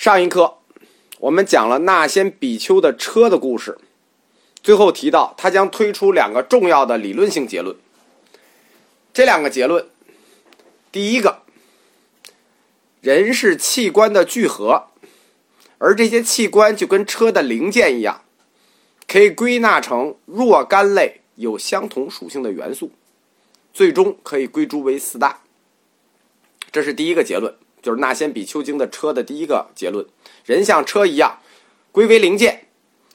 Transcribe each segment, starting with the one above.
上一课我们讲了那先比丘的车的故事，最后提到他将推出两个重要的理论性结论。这两个结论，第一个，人是器官的聚合，而这些器官就跟车的零件一样，可以归纳成若干类有相同属性的元素，最终可以归诸为四大。这是第一个结论。就是那先比丘经的车的第一个结论：人像车一样，归为零件，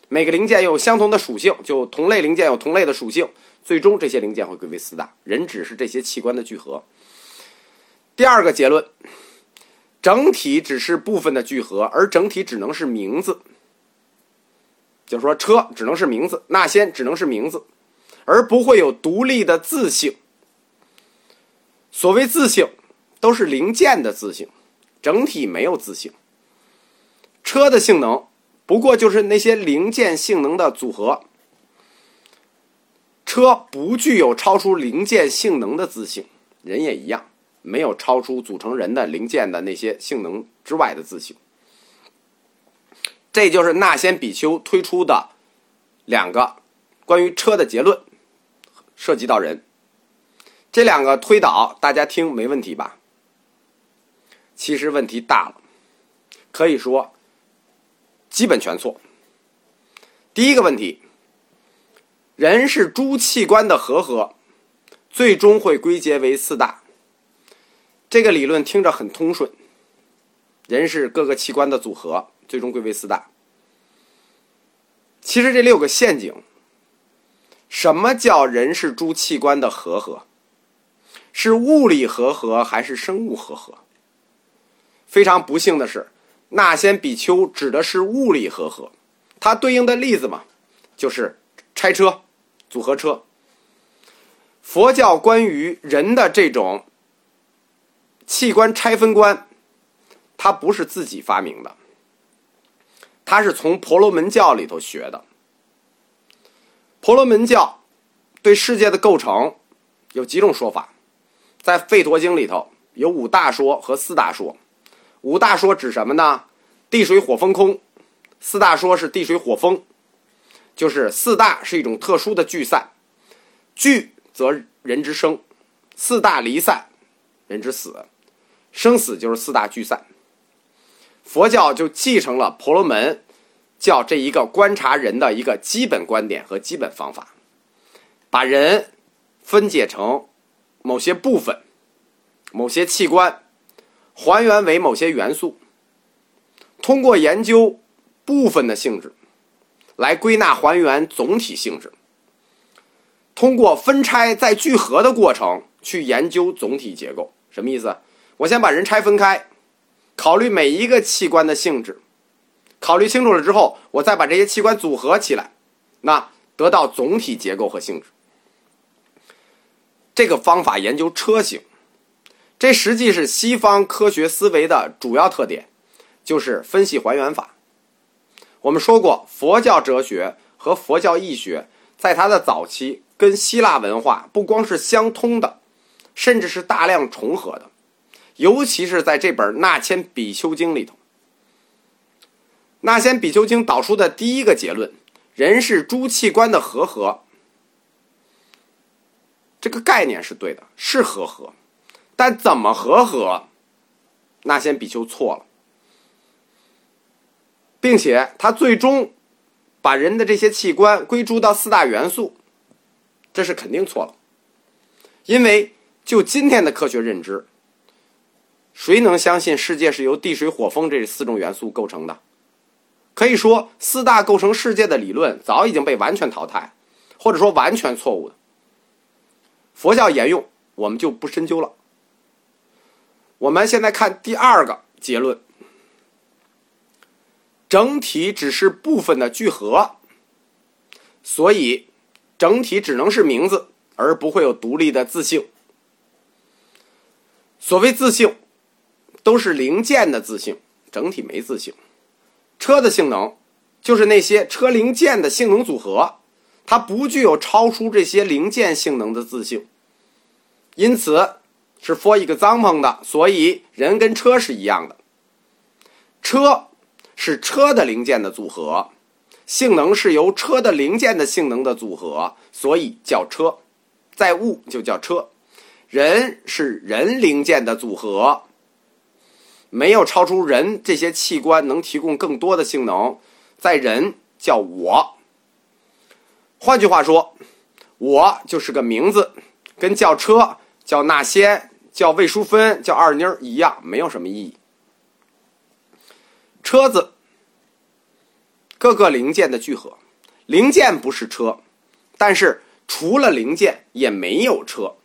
每个零件有相同的属性，就同类零件有同类的属性，最终这些零件会归为四大。人只是这些器官的聚合。第二个结论：整体只是部分的聚合，而整体只能是名字。就是说，车只能是名字，那先只能是名字，而不会有独立的自性。所谓自性。都是零件的自性，整体没有自性。车的性能不过就是那些零件性能的组合。车不具有超出零件性能的自性，人也一样，没有超出组成人的零件的那些性能之外的自性。这就是那先比丘推出的两个关于车的结论，涉及到人。这两个推导，大家听没问题吧？其实问题大了，可以说基本全错。第一个问题，人是诸器官的合合，最终会归结为四大。这个理论听着很通顺，人是各个器官的组合，最终归为四大。其实这里有个陷阱，什么叫人是诸器官的合合？是物理合合还是生物合合？非常不幸的是，那先比丘指的是物理合合，它对应的例子嘛，就是拆车、组合车。佛教关于人的这种器官拆分观，它不是自己发明的，它是从婆罗门教里头学的。婆罗门教对世界的构成有几种说法，在《吠陀经》里头有五大说和四大说。五大说指什么呢？地水火风空。四大说是地水火风，就是四大是一种特殊的聚散，聚则人之生，四大离散，人之死，生死就是四大聚散。佛教就继承了婆罗门教这一个观察人的一个基本观点和基本方法，把人分解成某些部分、某些器官。还原为某些元素，通过研究部分的性质，来归纳还原总体性质。通过分拆再聚合的过程去研究总体结构，什么意思？我先把人拆分开，考虑每一个器官的性质，考虑清楚了之后，我再把这些器官组合起来，那得到总体结构和性质。这个方法研究车型。这实际是西方科学思维的主要特点，就是分析还原法。我们说过，佛教哲学和佛教义学在它的早期跟希腊文化不光是相通的，甚至是大量重合的。尤其是在这本《那千比丘经》里头，《那千比丘经》导出的第一个结论：人是诸器官的合合。这个概念是对的，是合合。但怎么合合？那先比丘错了，并且他最终把人的这些器官归诸到四大元素，这是肯定错了。因为就今天的科学认知，谁能相信世界是由地水火风这四种元素构成的？可以说，四大构成世界的理论早已经被完全淘汰，或者说完全错误的。佛教沿用，我们就不深究了。我们现在看第二个结论：整体只是部分的聚合，所以整体只能是名字，而不会有独立的自性。所谓自性，都是零件的自性，整体没自性。车的性能就是那些车零件的性能组合，它不具有超出这些零件性能的自性，因此。是 for 一个帐篷的，所以人跟车是一样的。车是车的零件的组合，性能是由车的零件的性能的组合，所以叫车。在物就叫车，人是人零件的组合，没有超出人这些器官能提供更多的性能，在人叫我。换句话说，我就是个名字，跟叫车、叫那些、叫魏淑芬、叫二妮儿一样，没有什么意义。车子，各个零件的聚合，零件不是车，但是除了零件也没有车。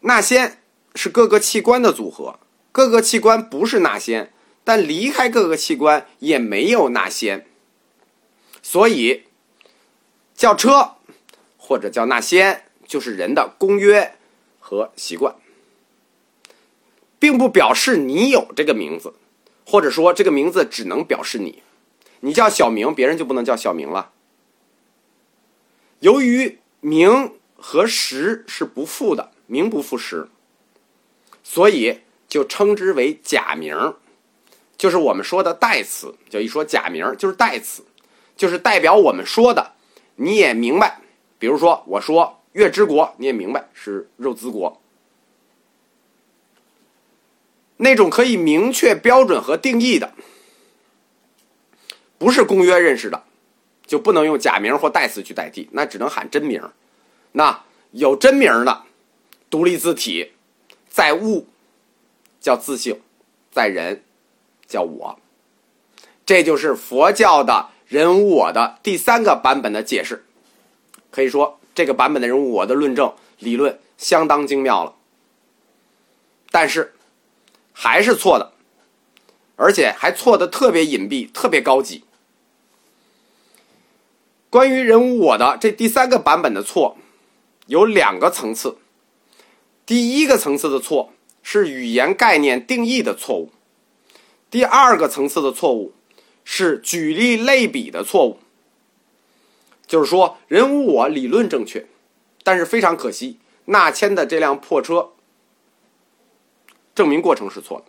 那先是各个器官的组合，各个器官不是那先，但离开各个器官也没有那先，所以叫车或者叫那先，就是人的公约和习惯，并不表示你有这个名字。或者说，这个名字只能表示你，你叫小明，别人就不能叫小明了。由于名和实是不复的，名不副实，所以就称之为假名，就是我们说的代词。就一说假名，就是代词，就是代表我们说的，你也明白。比如说，我说月之国，你也明白是肉孜国。那种可以明确标准和定义的，不是公约认识的，就不能用假名或代词去代替，那只能喊真名。那有真名的，独立字体，在物叫自性，在人叫我。这就是佛教的人无我的第三个版本的解释。可以说，这个版本的人物我的论证理论相当精妙了。但是。还是错的，而且还错的特别隐蔽、特别高级。关于人无我的这第三个版本的错，有两个层次。第一个层次的错是语言概念定义的错误，第二个层次的错误是举例类比的错误。就是说，人无我理论正确，但是非常可惜，纳谦的这辆破车。证明过程是错的。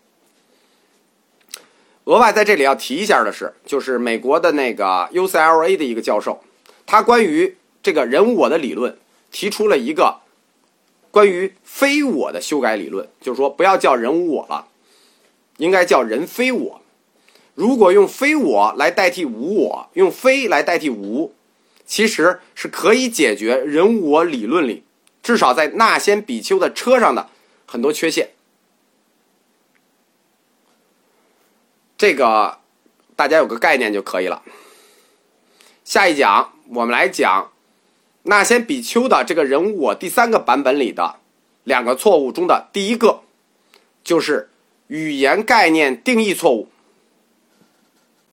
额外在这里要提一下的是，就是美国的那个 UCLA 的一个教授，他关于这个人无我的理论提出了一个关于非我的修改理论，就是说不要叫人无我了，应该叫人非我。如果用非我来代替无我，用非来代替无，其实是可以解决人无我理论里至少在那先比丘的车上的很多缺陷。这个大家有个概念就可以了。下一讲我们来讲那先比丘的这个人物我第三个版本里的两个错误中的第一个，就是语言概念定义错误。